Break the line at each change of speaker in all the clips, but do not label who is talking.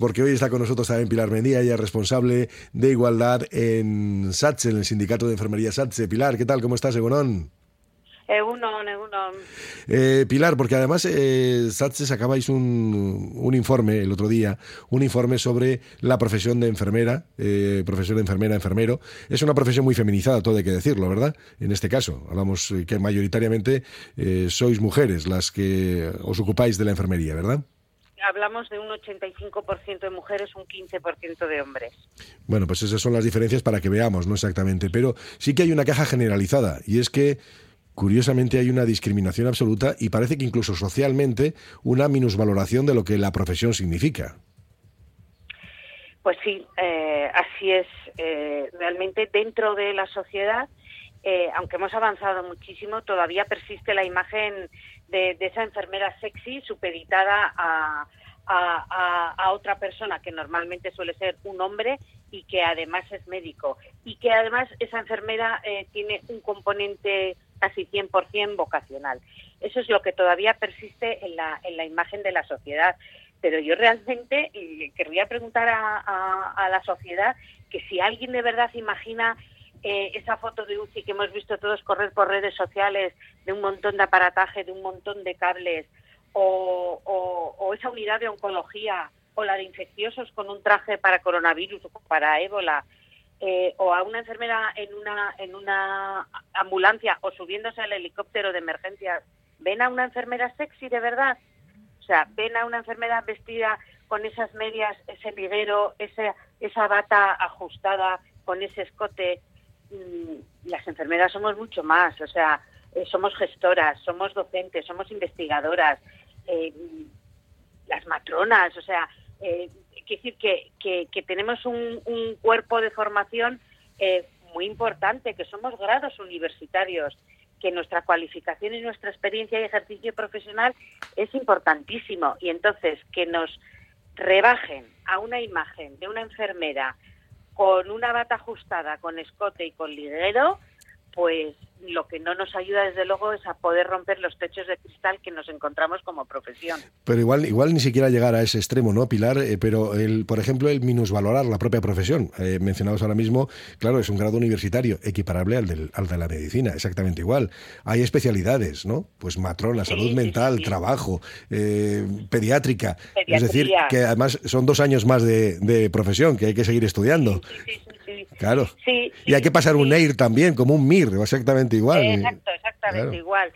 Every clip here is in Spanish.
porque hoy está con nosotros también Pilar Mendía, ella es responsable de igualdad en SATSE, en el Sindicato de Enfermería SATSE. Pilar, ¿qué tal? ¿Cómo estás, Egunon?
Egunon, Egunon.
Eh, Pilar, porque además eh, SATSE sacabais un, un, informe el otro día, un informe sobre la profesión de enfermera, eh, profesión de enfermera, enfermero. Es una profesión muy feminizada, todo hay que decirlo, ¿verdad? En este caso, hablamos que mayoritariamente eh, sois mujeres las que os ocupáis de la enfermería, ¿verdad?
Hablamos de un 85% de mujeres, un 15% de hombres.
Bueno, pues esas son las diferencias para que veamos, no exactamente, pero sí que hay una caja generalizada y es que curiosamente hay una discriminación absoluta y parece que incluso socialmente una minusvaloración de lo que la profesión significa.
Pues sí, eh, así es. Eh, realmente dentro de la sociedad, eh, aunque hemos avanzado muchísimo, todavía persiste la imagen de, esa enfermera sexy supeditada a, a, otra persona que normalmente suele ser un hombre y que además es médico y que además esa enfermera eh, tiene un componente casi 100% vocacional. Eso es lo que todavía persiste en la, en la imagen de la sociedad. Pero yo realmente querría preguntar a, a la sociedad que si alguien de verdad imagina eh, esa foto de UCI que hemos visto todos correr por redes sociales de un montón de aparataje, de un montón de cables, o, esa unidad de oncología, o la de infecciosos con un traje para coronavirus o para ébola, eh, o a una enfermera en una, en una ambulancia o subiéndose al helicóptero de emergencias, ¿ven a una enfermera sexy de verdad? O sea, ven a una enfermera vestida con esas medias, ese liguero, ese, esa bata ajustada, con ese escote, las enfermeras somos mucho más, o sea, eh, somos gestoras, somos docentes, somos investigadoras, eh, las matronas, o sea, eh, decir que, que, tenemos un, un, cuerpo de formación eh, muy importante, que somos grados universitarios, que nuestra cualificación y nuestra experiencia y ejercicio profesional es importantísimo. Y entonces, que nos rebajen a una imagen de una enfermera con una bata ajustada, con escote y con liguero, pues lo que no nos ayuda desde luego es a poder romper los techos de cristal que nos encontramos como profesión.
Pero igual, igual ni siquiera llegar a ese extremo, ¿no, Pilar? Eh, pero, el, por ejemplo, el minusvalorar la propia profesión. Eh, mencionados ahora mismo, claro, es un grado universitario equiparable al, del, al de la medicina, exactamente igual. Hay especialidades, ¿no? Pues matrona, salud mental, trabajo, eh, pediátrica. Es decir, que además son dos años más de, de profesión que hay que seguir estudiando. Claro.
Sí,
y hay que pasar un EIR también, como un MIR, exactamente igual.
Exacto, exactamente igual.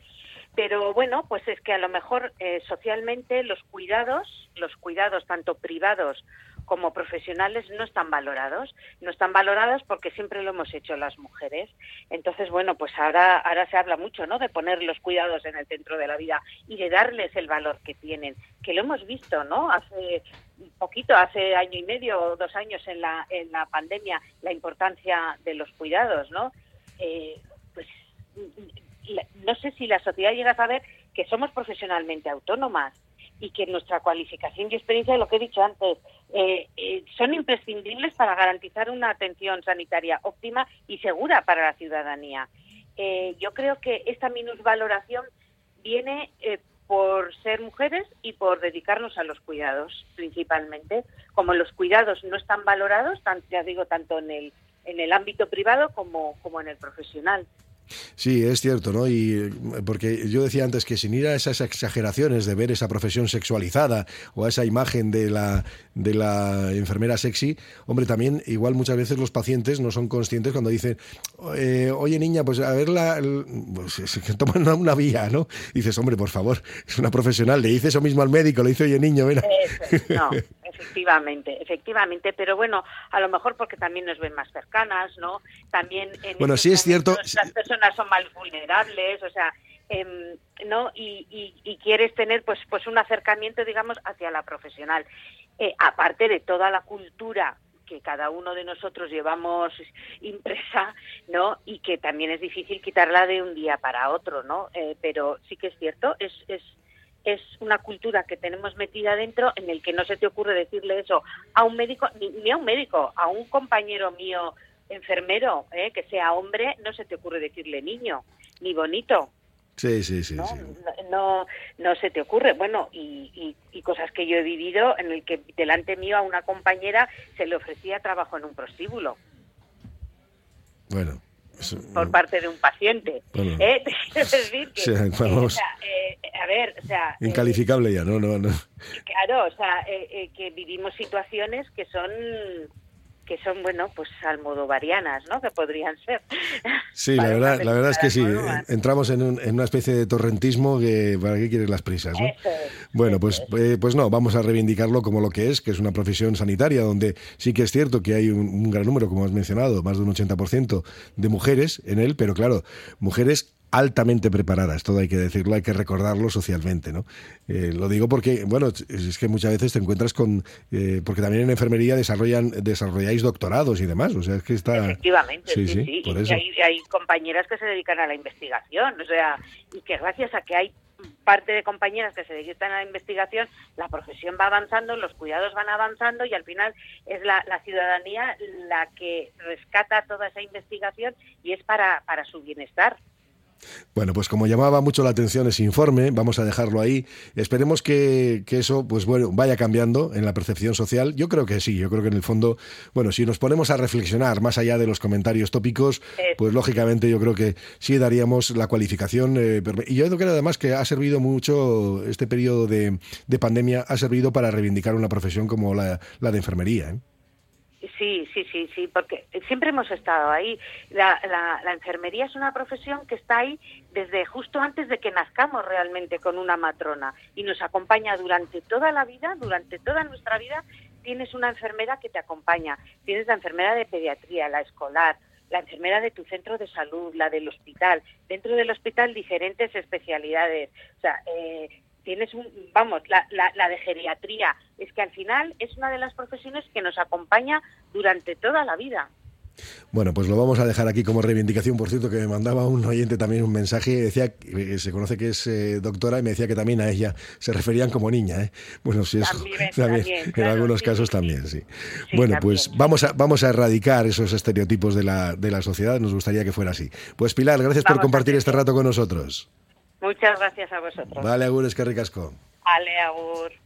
Pero bueno, pues es que a lo mejor eh, socialmente los cuidados, los cuidados tanto privados como profesionales no están valorados. No están valorados porque siempre lo hemos hecho las mujeres. Entonces, bueno, pues ahora, ahora se habla mucho, ¿no? De poner los cuidados en el centro de la vida y de darles el valor que tienen, que lo hemos visto, ¿no? Hace poquito, hace año y medio o dos años en la, en la pandemia, la importancia de los cuidados, ¿no? Eh, pues no sé si la sociedad llega a saber que somos profesionalmente autónomas, y que nuestra cualificación y experiencia, lo que he dicho antes, eh, eh, son imprescindibles para garantizar una atención sanitaria óptima y segura para la ciudadanía. Yo creo que esta minusvaloración viene por ser mujeres y por dedicarnos a los cuidados, principalmente. Como los cuidados no están valorados, ya digo, tanto en el, en el ámbito privado como, como en el profesional.
Sí, es cierto, ¿no? Y porque yo decía antes que sin ir a esas exageraciones de ver esa profesión sexualizada o a esa imagen de la, de la enfermera sexy, hombre, también igual muchas veces los pacientes no son conscientes cuando dicen, eh, oye niña, pues a ver la, pues, toman una, vía, ¿no? dices, hombre, por favor, es una profesional, le dice eso mismo al médico, le dice, oye niño, mira.
no, efectivamente, efectivamente, pero bueno, a lo mejor porque también nos ven más cercanas, ¿no? También en
bueno, sí es cierto
son más vulnerables, o sea, em, ¿no? Y, y, quieres tener pues, pues un acercamiento, digamos, hacia la profesional. Eh, aparte de toda la cultura que cada uno de nosotros llevamos impresa, ¿no? Y que también es difícil quitarla de un día para otro, ¿no? Eh, pero sí que es cierto, es, es, es una cultura que tenemos metida dentro en el que no se te ocurre decirle eso a un médico, ni a un médico, a un compañero mío enfermero, ¿eh? que sea hombre, no se te ocurre decirle niño, ni bonito.
Sí, sí, sí.
¿no? No, no, se te ocurre. Bueno, y, y, cosas que yo he vivido en el que delante mío a una compañera se le ofrecía trabajo en un prostíbulo.
Bueno.
Por parte de un paciente. ¿Eh? decir que, a ver, o sea...
Incalificable ya, ¿no? no, no.
Claro, o sea, que vivimos situaciones que son que son, bueno, pues almodovarianas, ¿no? Que podrían ser.
Sí, la verdad, la verdad es que sí. Entramos en, una especie de torrentismo que para qué quieren las prisas, ¿no? bueno, pues, eh, pues no, vamos a reivindicarlo como lo que es, que es una profesión sanitaria donde sí que es cierto que hay un, un gran número, como has mencionado, más de un 80% de mujeres en él, pero claro, mujeres altamente preparadas, todo hay que decirlo, hay que recordarlo socialmente, ¿no? Eh, lo digo porque, bueno, es que muchas veces te encuentras con, eh, porque también en enfermería desarrollan, desarrolláis doctorados y demás, o sea, es que está...
Efectivamente, sí, sí, Y hay, compañeras que se dedican a la investigación, o sea, y que gracias a que hay parte de compañeras que se dedican a la investigación, la profesión va avanzando, los cuidados van avanzando y al final es la, la ciudadanía la que rescata toda esa investigación y es para, para su bienestar.
Bueno, pues como llamaba mucho la atención ese informe, vamos a dejarlo ahí. Esperemos que, que, eso pues bueno, vaya cambiando en la percepción social. Yo creo que sí, yo creo que en el fondo, bueno, si nos ponemos a reflexionar más allá de los comentarios tópicos, pues lógicamente yo creo que sí daríamos la cualificación. Eh, y yo creo que además que ha servido mucho este periodo de, de pandemia, ha servido para reivindicar una profesión como la, la de enfermería. ¿eh?
Sí, sí, sí, sí, porque siempre hemos estado ahí. La, la, enfermería es una profesión que está ahí desde justo antes de que nazcamos realmente con una matrona y nos acompaña durante toda la vida, durante toda nuestra vida. Tienes una enfermera que te acompaña. Tienes la enfermera de pediatría, la escolar, la enfermera de tu centro de salud, la del hospital. Dentro del hospital diferentes especialidades. O sea, eh, tienes un, vamos, la, la, de geriatría, es que al final es una de las profesiones que nos acompaña durante toda la vida.
Bueno, pues lo vamos a dejar aquí como reivindicación. Por cierto, que me mandaba un oyente también un mensaje y decía que se conoce que es eh, doctora y me decía que también a ella se referían como niña. ¿eh? Bueno, sí, es, también, en algunos casos también, sí. bueno, pues vamos a, vamos a erradicar esos estereotipos de la, de la sociedad. Nos gustaría que fuera así. Pues Pilar, gracias por compartir este rato con nosotros.
Muchas gracias a vosotros.
Vale, Agur, es que ricasco.
Ale, Agur.